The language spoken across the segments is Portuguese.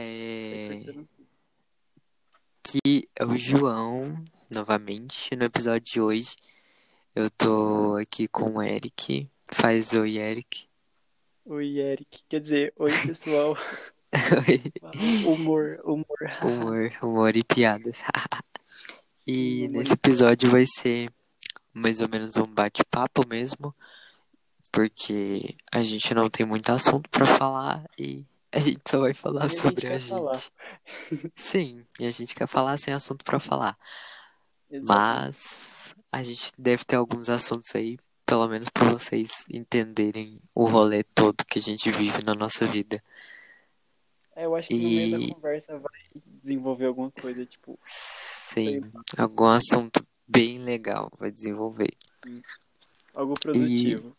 É... Que é o João, novamente, no episódio de hoje. Eu tô aqui com o Eric. Faz oi, Eric. Oi, Eric. Quer dizer, oi, pessoal. Oi. humor, humor. Humor, humor e piadas. e nesse episódio vai ser mais ou menos um bate-papo mesmo, porque a gente não tem muito assunto pra falar e a gente só vai falar E a gente sobre a gente. falar. Sim, e a gente quer falar sem assunto pra falar. Mas a gente deve ter alguns assuntos aí, pelo menos pra vocês entenderem o rolê todo que a gente vive na nossa vida. É, eu acho que no meio E- da conversa vai desenvolver alguma coisa, tipo, Sim, algum assunto bem legal vai desenvolver. algo produtivo.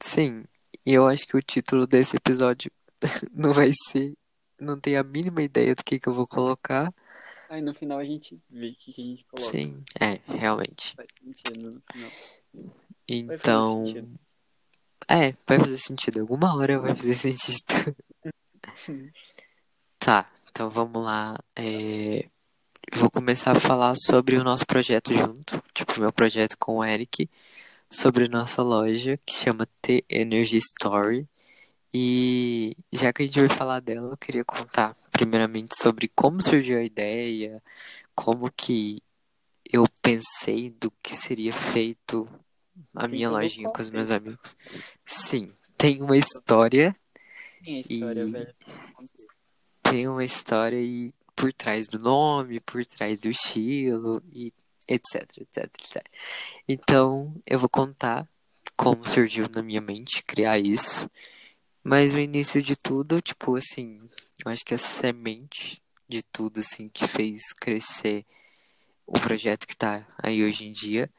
Sim, e eu acho que o título desse episódio não vai ser. Não tenho a mínima ideia do que, que eu vou colocar. Aí no final a gente vê o que, que a gente coloca. Sim, é, realmente. Faz sentido no final. Então. sentido. É, vai fazer sentido. Alguma hora vai fazer sentido. Tá, então vamos lá. É, Vou começar a falar sobre o nosso projeto junto, tipo, meu projeto com o Eric, sobre nossa loja que chama The Energy Story. E já que a gente vai falar dela, eu queria contar primeiramente sobre como surgiu a ideia, como que eu pensei do que seria feito a Tem minha o lojinha com os meus amigos. Sim, tem uma história Tem história, E- velho. tem uma história aí por trás do nome, por trás do estilo e etc, etc, etc. Então, eu vou contar como surgiu na minha mente criar isso. Mas o início de tudo, tipo assim, eu acho que a semente de tudo assim que fez crescer o projeto que tá aí hoje em dia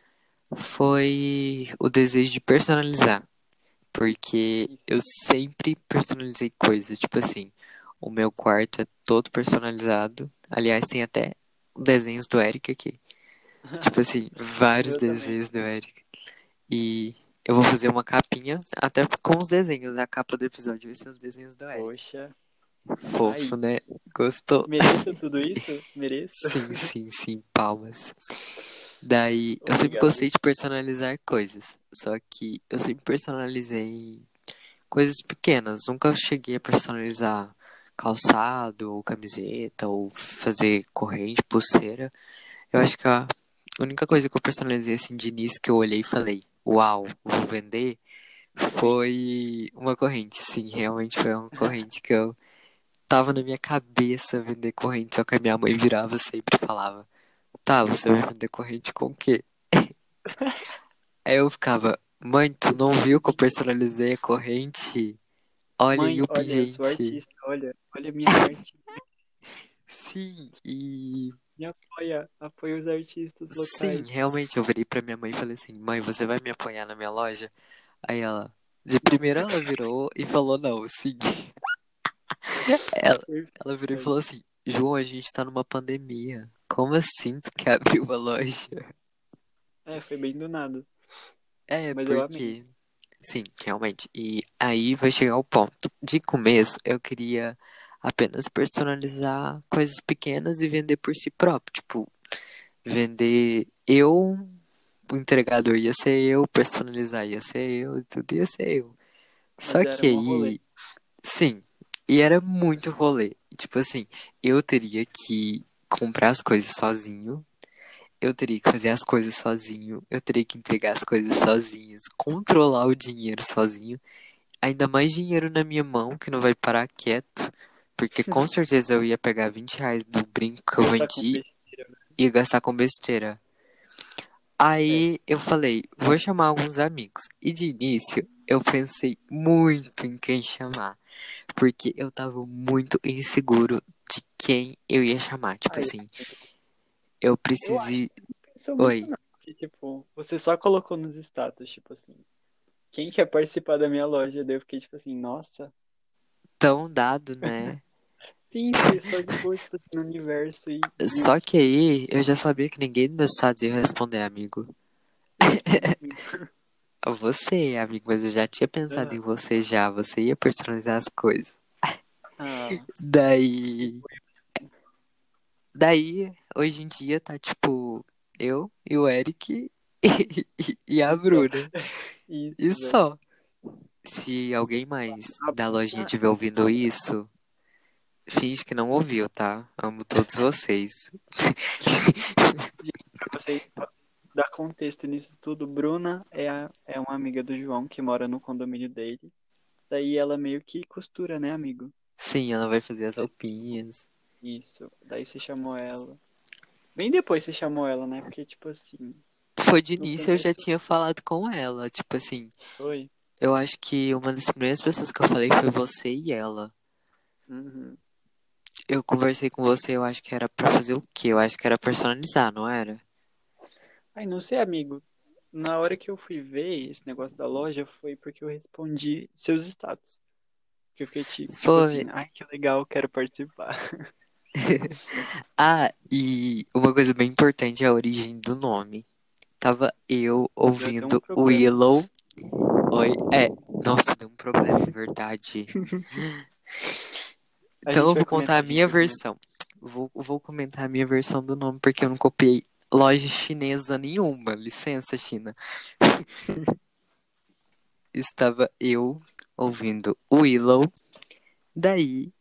foi o desejo de personalizar. Porque eu sempre personalizei coisas, tipo assim, o meu quarto é todo personalizado. Aliás, tem até desenhos do Eric aqui. Tipo assim, vários desenhos do Eric. E eu vou fazer uma capinha, até com os desenhos. A capa do episódio vai ser os desenhos do Eric. Poxa, Fofo, Ai. né? Gostou? mereço tudo isso? Mereço? Sim, sim, sim, palmas. Daí, eu sempre Obrigado. gostei de personalizar coisas. Só que eu sempre personalizei coisas pequenas. Nunca cheguei a personalizar calçado, ou camiseta, ou fazer corrente, pulseira. Eu acho que a única coisa que eu personalizei assim de início que eu olhei e falei, uau, vou vender, foi uma corrente. Sim, realmente foi uma corrente que eu tava na minha cabeça vender corrente, só que a minha mãe virava sempre e falava, tá, você vai vender corrente com o quê? Aí eu ficava, mãe, tu não viu que eu personalizei a corrente? Olha Mãe, o olha, eu sou artista, olha, olha a minha arte. Sim, e Me apoia, apoia os artistas sim, locais. realmente eu virei pra minha mãe e falei assim, mãe, você vai me apoiar na minha loja? Aí ela, de primeira ela virou e falou não, sim. Ela, ela virou e falou assim, João, a gente tá numa pandemia. Como assim tu quer abrir uma loja? É, foi bem do nada. É, Mas eu porque. Sim, realmente. E aí vai chegar o ponto. De começo, eu queria apenas personalizar coisas pequenas e vender por si próprio. Tipo, vender eu, o entregador ia ser eu, personalizar ia ser eu, tudo ia ser eu. Só era que mó rolê. aí. Sim, e era muito rolê. Tipo assim, eu teria que comprar as coisas sozinho. Eu teria que fazer as coisas sozinho, eu teria que entregar as coisas sozinhos, controlar o dinheiro sozinho, ainda mais dinheiro na minha mão que não vai parar quieto, porque com certeza eu ia pegar 20 reais do brinco que eu vendi né? e gastar com besteira. Aí eu falei, vou chamar alguns amigos. E de início eu pensei muito em quem chamar, porque eu tava muito inseguro de quem eu ia chamar. Tipo assim, eu precisei. Oi. porque, tipo, você só colocou nos status, tipo assim, quem quer participar da minha loja? Daí eu fiquei tipo assim, nossa. tão dado, né? Sim, você só tipo assim, no universo e. Só que aí eu já sabia que ninguém dos meus estados ia responder, amigo. Você, amigo, mas eu já tinha pensado Ah. em você já. Você ia personalizar as coisas. Ah, Daí. Daí, hoje em dia, tá tipo eu e o Eric e, e a Bruna. isso, E velho. só. Se alguém mais A da lojinha estiver ouvindo isso, finge que não ouviu, tá? Amo todos vocês. Pra vocês dar contexto nisso tudo, Bruna é, a- é uma amiga do João que mora no condomínio dele. Daí ela meio que costura, né, amigo? Sim, ela vai fazer as roupinhas. Isso. Daí você chamou ela. Bem depois você chamou ela, né? Porque, tipo assim, Foi de início eu já começo- tinha falado com ela. Tipo assim, foi. eu acho que uma das primeiras pessoas que eu falei foi você e ela. Uhum. Eu conversei com você, eu acho que era pra fazer o quê? Eu acho que era personalizar, não era? Ai, não sei, amigo. Na hora que eu fui ver esse negócio da loja, foi porque eu respondi seus status. Que eu fiquei tipo, tipo Foi. assim, ai, que legal, quero participar. Ah, e uma coisa bem importante é a origem do nome. Tava eu ouvindo um problema. Willow. Oi? É, nossa, deu um problema, é verdade. Então eu vou contar a minha versão. Vou, vou comentar a minha versão do nome, porque eu não copiei loja chinesa nenhuma. Licença, China. Estava eu ouvindo Willow. Daí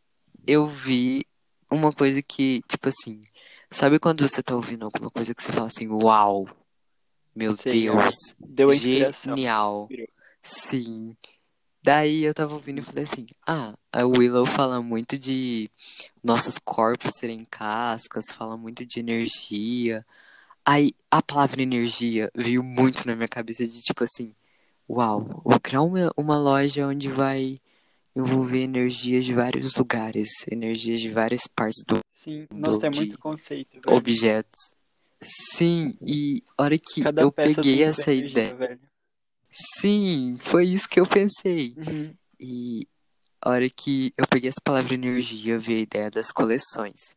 eu vi uma coisa que, tipo assim, sabe quando você tá ouvindo alguma coisa que você fala assim, uau, meu Sei, Deus, Deu genial. Inspirou. Sim. Daí eu tava ouvindo e falei assim: Ah, a Willow fala muito de nossos corpos serem cascas, fala muito de energia. Aí a palavra energia veio muito na minha cabeça de tipo assim: Uau, vou criar uma, uma loja onde vai envolver energias de vários lugares, energias de várias partes do Sim, nossa, é de muito conceito, velho. objetos. Sim, e a hora que Cada eu peguei essa energia, ideia. velho. Sim, foi isso que eu pensei. Uhum. E a hora que eu peguei essa palavra energia, veio a ideia das coleções.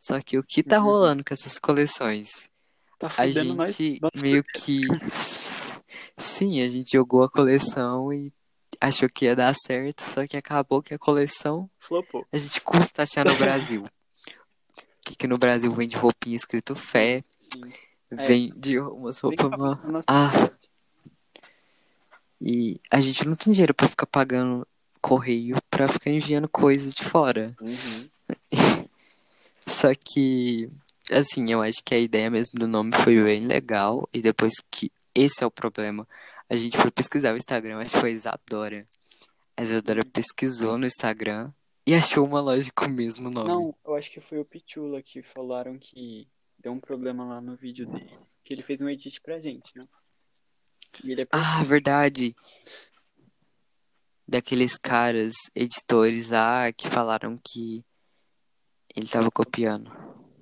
Só que o que tá Uhum. rolando com essas coleções? Tá A nós. gente Nossa, meio que. Sim, a gente jogou a coleção e achou que ia dar certo, só que acabou que a coleção flopou. a gente custa achar no Brasil. Que, que no Brasil vende roupinha escrito fé, Sim. vende umas Bem roupas que mal. tá nossa Ah. E a gente não tem dinheiro pra ficar pagando correio pra ficar enviando coisa de fora. Uhum. Só que, assim, eu acho que a ideia mesmo do nome foi bem legal. E depois que esse é o problema, a gente foi pesquisar o Instagram, acho que foi a Isadora. A Isadora pesquisou no Instagram e achou uma loja com o mesmo nome. Não, eu acho que foi o Pichula que falaram que deu um problema lá no vídeo dele. Que ele fez um edit pra gente, né? É Ah, verdade. Daqueles caras, editores lá, que falaram que ele tava copiando.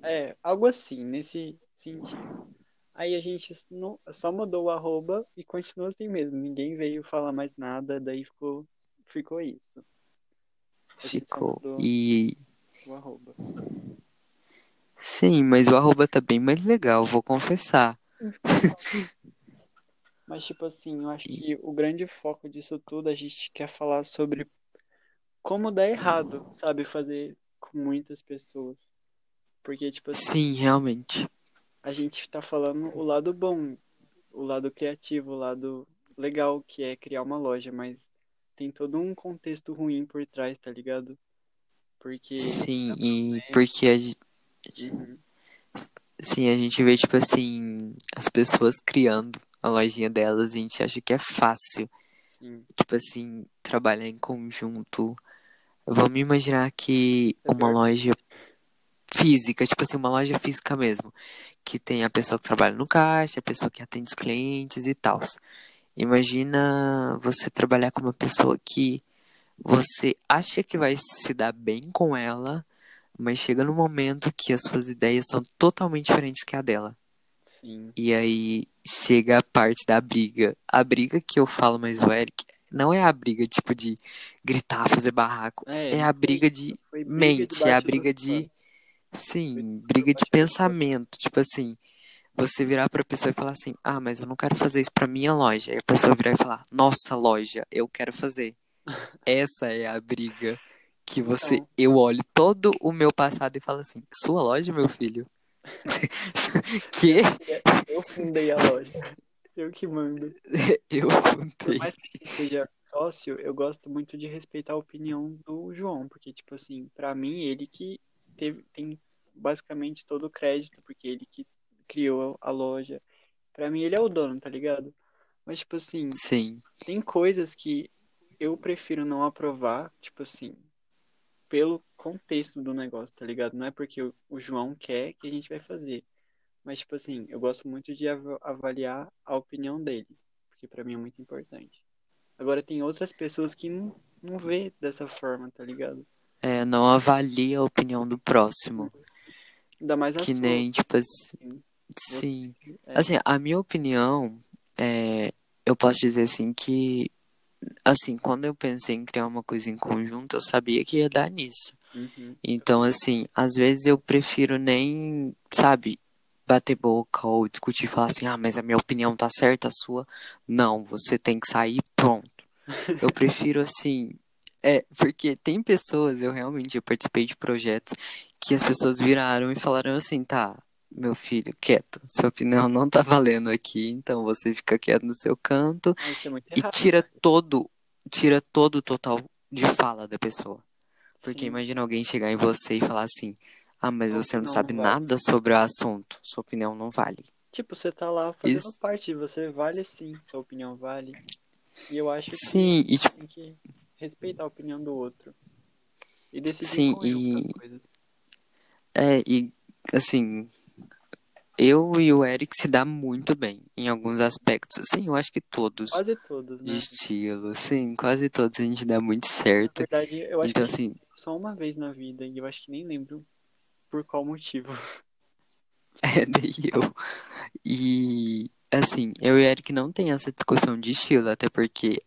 É, algo assim, nesse sentido. Aí a gente não- só mudou o arroba e continuou assim mesmo. Ninguém veio falar mais nada, daí ficou, ficou isso. Ficou. E o arroba. sim, mas o arroba tá bem mais legal, vou confessar. Mas, tipo assim, eu acho que o grande foco disso tudo, a gente quer falar sobre como dá errado, sabe? Fazer com muitas pessoas. Porque, tipo assim, Sim, realmente. a gente tá falando o lado bom, o lado criativo, o lado legal, que é criar uma loja, mas tem todo um contexto ruim por trás, tá ligado? Porque. Sim, e porque a, gen- Uhum. sim, a gente vê, tipo assim, as pessoas criando a lojinha delas, a gente acha que é fácil. Sim, Tipo assim, trabalhar em conjunto. Vamos imaginar que É uma verdade. loja física, tipo assim, uma loja física mesmo, que tem a pessoa que trabalha no caixa, a pessoa que atende os clientes e tal. Imagina você trabalhar com uma pessoa que você acha que vai se dar bem com ela, mas chega no momento que as suas ideias são totalmente diferentes que a dela. Sim. E aí chega a parte da briga. A briga que eu falo mais o Eric não é a briga tipo de gritar, fazer barraco. É, É a briga de briga mente, é a briga de. Sim, briga de pensamento. Tipo assim, você virar pra pessoa e falar assim: Ah, mas eu não quero fazer isso pra minha loja. E a pessoa virar e falar: Nossa, loja, eu quero fazer. Essa é a briga que você, Então. eu olho todo o meu passado e falo assim, sua loja, meu filho? que Eu fundei a loja. Eu que mando. eu Por fundei. mais que seja sócio, eu gosto muito de respeitar a opinião do João, porque, tipo assim, pra mim, ele que teve, tem basicamente todo o crédito, porque ele que criou a loja. Pra mim, ele é o dono, tá ligado? Mas, tipo assim, Sim, tem coisas que eu prefiro não aprovar, tipo assim, pelo contexto do negócio, tá ligado? Não é porque o João quer que a gente vai fazer. Mas, tipo assim, eu gosto muito de av- avaliar a opinião dele, porque pra mim é muito importante. Agora, tem outras pessoas que não, não vê dessa forma, tá ligado? é, não avalia a opinião do próximo. Ainda mais a Que sua. nem, tipo assim, assim. sim. É, Assim, a minha opinião, é, eu posso dizer assim que, assim, quando eu pensei em criar uma coisa em conjunto, eu sabia que ia dar nisso. uhum, Então, assim, às vezes eu prefiro nem, sabe, bater boca ou discutir e falar assim, ah, mas a minha opinião tá certa, a sua. Não, você tem que sair pronto. Eu prefiro assim. É, porque tem pessoas, eu realmente eu participei de projetos que as pessoas viraram e falaram assim, tá, meu filho, quieto, sua opinião não tá valendo aqui, então você fica quieto no seu canto é e tira todo, tira todo o total de fala da pessoa. Porque Sim. imagina alguém chegar em você e falar assim: Ah, mas Sua você não sabe não vale." nada sobre o assunto. Sua opinião não vale. Tipo, você tá lá fazendo Isso. parte, você vale sim, sua opinião vale. E eu acho que Sim, e tipo, tem que respeitar a opinião do outro. E decidir Sim, e- as coisas. é, e assim, eu e o Eric se dá muito bem em alguns aspectos. Sim, eu acho que todos. Quase todos, né? De estilo, sim, quase todos a gente dá muito Na certo. verdade, eu acho Então, que assim, só uma vez na vida e eu acho que nem lembro por qual motivo. é nem eu. E, assim, eu e o Eric não tem essa discussão de estilo, até porque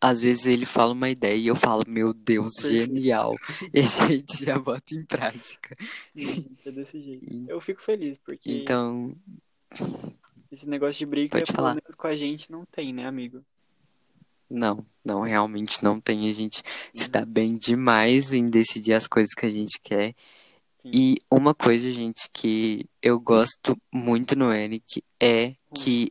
às vezes ele fala uma ideia e eu falo, meu Deus, Perfeito. genial. E a gente já bota em prática. Sim, é desse jeito. Eu fico feliz, porque Então, esse negócio de briga, Pode falar. com a gente, não tem, né, amigo? não, não, realmente não tem. A gente se Uhum. dá bem demais em decidir as coisas que a gente quer. Sim. E uma coisa, gente, que eu gosto muito no Eric é que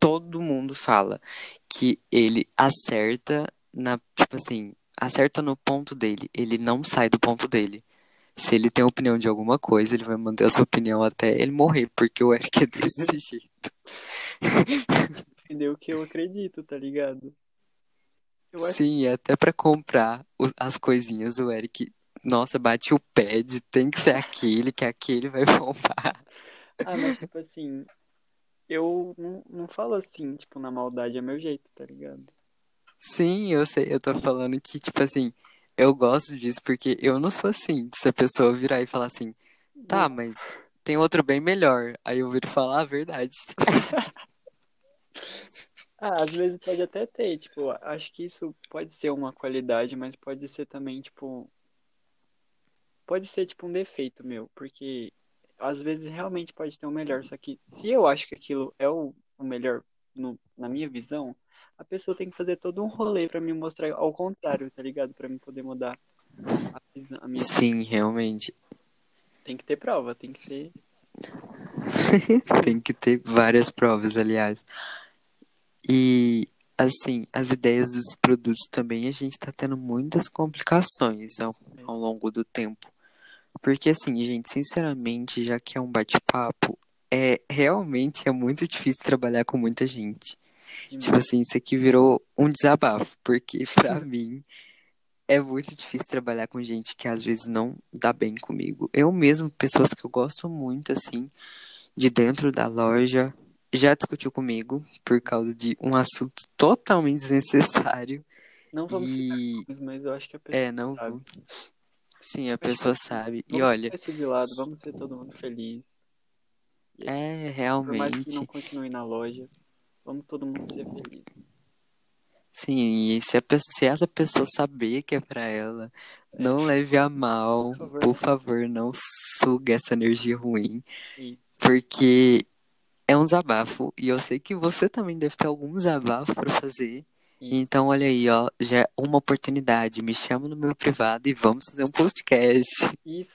todo mundo fala que ele acerta na, tipo assim, acerta no ponto dele. Ele não sai do ponto dele. Se ele tem opinião de alguma coisa, ele vai manter a sua opinião até ele morrer, porque o Eric é desse jeito. Entendeu o que eu acredito, tá ligado? Eu acho Sim, até pra comprar as coisinhas, o Eric, nossa, bate o pé de tem que ser aquele, que aquele vai comprar. Ah, mas tipo assim, eu não, não falo assim, tipo, na maldade, é meu jeito, tá ligado? Sim, eu sei, eu tô falando que, tipo assim, eu gosto disso porque eu não sou assim. Se a pessoa virar e falar assim, tá, mas tem outro bem melhor. Aí eu viro falar a verdade. Ah, às vezes pode até ter, tipo, acho que isso pode ser uma qualidade, mas pode ser também, tipo, pode ser tipo um defeito meu, porque às vezes realmente pode ter o melhor, só que se eu acho que aquilo é o, o melhor no- na minha visão, a pessoa tem que fazer todo um rolê pra me mostrar ao contrário, tá ligado? Pra me poder mudar a, visão, a minha Sim, realmente. tem que ter prova, tem que ter Tem que ter várias provas, aliás. E, assim, as ideias dos produtos também, a gente tá tendo muitas complicações ao, ao longo do tempo. Porque, assim, gente, sinceramente, já que é um bate-papo, é realmente é muito difícil trabalhar com muita gente. Tipo demais. assim, isso aqui virou um desabafo, porque pra mim é muito difícil trabalhar com gente que às vezes não dá bem comigo. Eu mesmo, pessoas que eu gosto muito, assim, de dentro da loja, já discutiu comigo por causa de um assunto totalmente desnecessário. Não vamos E nomes, mas eu acho que a pessoa é, não sabe. vou. Sim, a pessoa sabe. E Vamos olha, isso de lado, vamos ser todo mundo feliz. é Por mais que realmente. não continue na loja, vamos todo mundo ser feliz. Sim, e se, a pessoa, se essa pessoa saber que é pra ela, não leve a mal, Por favor. por favor, não suga essa energia ruim, Isso. porque é um desabafo, e eu sei que você também deve ter algum desabafo pra fazer, Então, olha aí, ó, já é uma oportunidade. Me chama no meu privado e vamos fazer um podcast. Isso,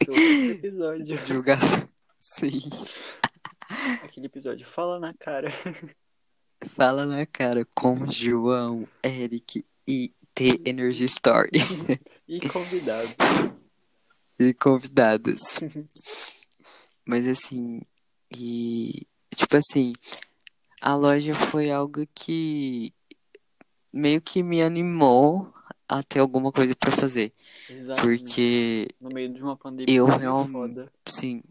episódio. Divulgação. Sim. Aquele episódio fala na cara. Fala na cara com João, Eric e The Energy Story. E convidado. e convidados. Mas assim, e tipo assim, a loja foi algo que meio que me animou a ter alguma coisa pra fazer. Exatamente. Porque, No meio de uma pandemia Eu realmente- sim,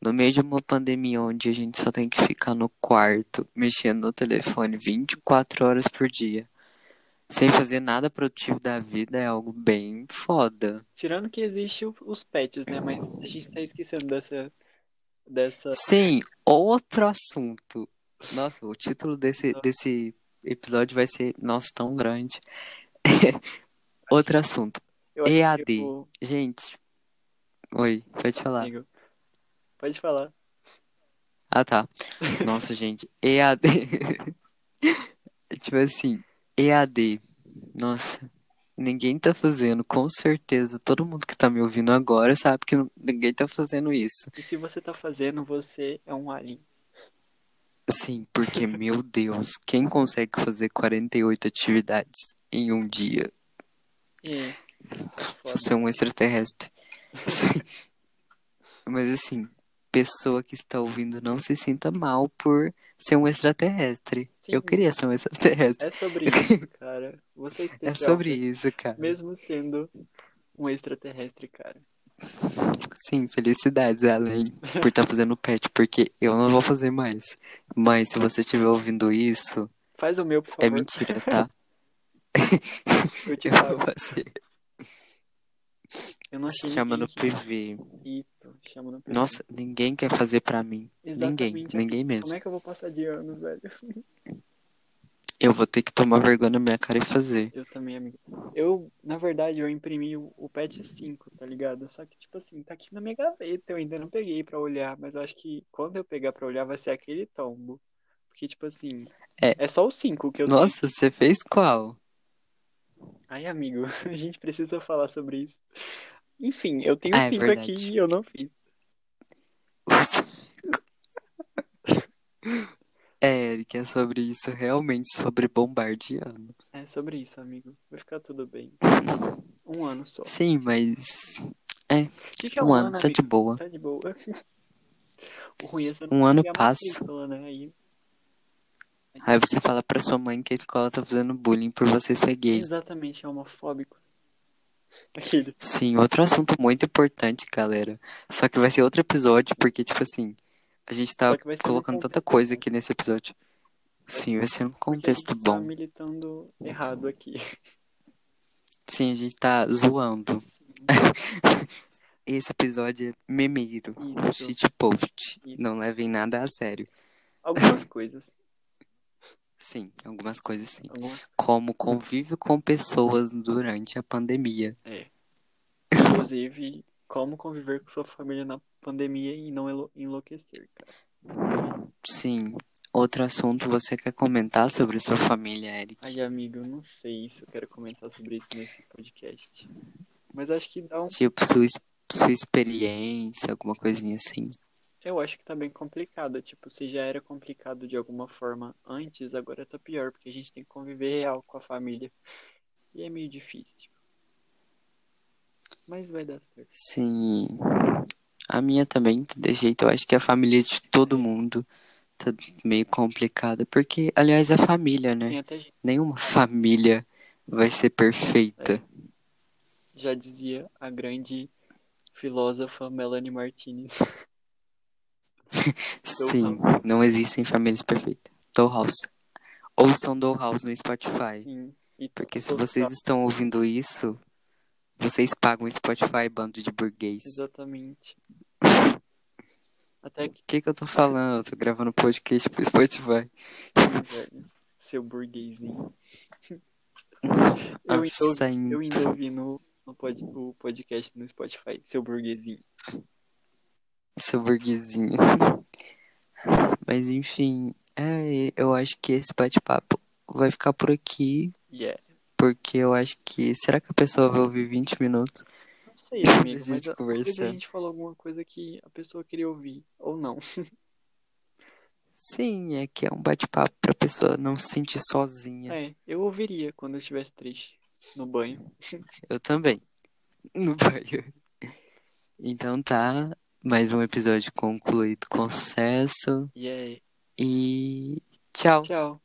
no meio de uma pandemia onde a gente só tem que ficar no quarto, mexendo no telefone 24 horas por dia, sem fazer nada produtivo da vida, é algo bem foda. Tirando que existe os pets, né? Mas a gente tá esquecendo dessa. Dessa. Sim, outro assunto. Nossa, o título desse, desse episódio vai ser Nossa, tão grande. Outro assunto. Eu EAD. que o- Gente. Oi, pode falar. Amigo, Pode falar. Ah, tá. Nossa, gente. EAD. tipo assim, EAD. Nossa. Ninguém tá fazendo, com certeza. Todo mundo que tá me ouvindo agora sabe que ninguém tá fazendo isso. E se você tá fazendo, você é um alien. Sim, porque, meu Deus, quem consegue fazer 48 atividades em um dia? É. Foda. Você é um extraterrestre. Sim. Mas assim, pessoa que está ouvindo, não se sinta mal por ser um extraterrestre. Sim. Eu queria ser um extraterrestre. É sobre isso, cara. Você é sobre isso, cara. Mesmo sendo um extraterrestre, cara. Sim, felicidades, Além, por estar fazendo pet, porque eu não vou fazer mais. Mas se você estiver ouvindo isso, Faz o meu, por favor. é mentira, tá? Eu te falo. Eu não achei Chama no ninguém PV. Isso, chama no PV. Nossa, ninguém quer fazer pra mim. Ninguém, Exatamente. ninguém mesmo. Como é que eu vou passar de anos, velho? Eu vou ter que tomar vergonha na minha cara e fazer. Eu também, amigo. Eu, na verdade, eu imprimi o, o patch 5, tá ligado? Só que, tipo assim, tá aqui na minha gaveta, eu ainda não peguei pra olhar, mas eu acho que quando eu pegar pra olhar vai ser aquele tombo. Porque, tipo assim, É. só o 5 que eu tenho. Nossa, você fez qual? Ai, amigo, a gente precisa falar sobre isso. Enfim, eu tenho Ah, é 5 verdade. aqui e eu não fiz. É, Eric, é sobre isso, realmente sobre bombardeando. É sobre isso, amigo. Vai ficar tudo bem. Um ano só. Sim, mas O que que é um ano tá amigo? de boa. Tá de boa. O ruim é você não Um ano passa. matrícula, né? Aí, Aí você fala pra sua mãe que a escola tá fazendo bullying por você ser gay. exatamente, é homofóbicos. Aquele. Sim, outro assunto muito importante, galera. Só que vai ser outro episódio, porque, tipo assim, a gente tá colocando tanta contexto coisa bom. aqui nesse episódio. Sim, vai ser um Porque a contexto gente tá bom. militando errado aqui. Sim, a gente tá zoando. Esse episódio é memeiro, Isso. shitpost. Isso. Não levem nada a sério. Algumas coisas. Sim, algumas coisas sim. Algumas... Como convívio com pessoas durante a pandemia. Inclusive, como conviver com sua família na pandemia e não enlouquecer, cara. Sim. Outro assunto, você quer comentar sobre sua família, Eric? Ai, amigo, eu não sei se eu quero comentar sobre isso nesse podcast. Mas acho que dá um. Tipo, sua, sua experiência, alguma coisinha assim. Eu acho que tá bem complicado. Tipo, se já era complicado de alguma forma antes, agora tá pior, porque a gente tem que conviver real com a família. E é meio difícil. Mas vai dar certo. Sim. A minha também, de jeito. Eu acho que a família de todo mundo tá meio complicada. Porque, aliás, é família, né? Tem até gente Nenhuma família vai ser perfeita. já dizia a grande filósofa Melanie Martinez. Sim, não existem famílias perfeitas. Dollhouse. Ouçam Dollhouse no Spotify. Sim. Porque se vocês estão ouvindo isso, vocês pagam o Spotify, bando de burguês. Exatamente. Até que, O que que eu tô falando? Eu tô gravando podcast pro Spotify. velho, seu burguesinho. Eu ainda, ouvi, eu ainda ouvi no, no pod, o podcast no Spotify, seu burguesinho. Seu burguesinho. Mas enfim, é, eu acho que esse bate-papo vai ficar por aqui. Yeah. Porque eu acho que. Será que a pessoa vai ouvir 20 minutos? Não sei, amigo, mas a- talvez a gente falou alguma coisa que a pessoa queria ouvir, ou não. Sim, é que é um bate-papo pra pessoa não se sentir sozinha. É, eu ouviria quando eu estivesse triste, no banho. Eu também. No banho. Então tá. Mais um episódio concluído com sucesso. E é, E tchau. tchau.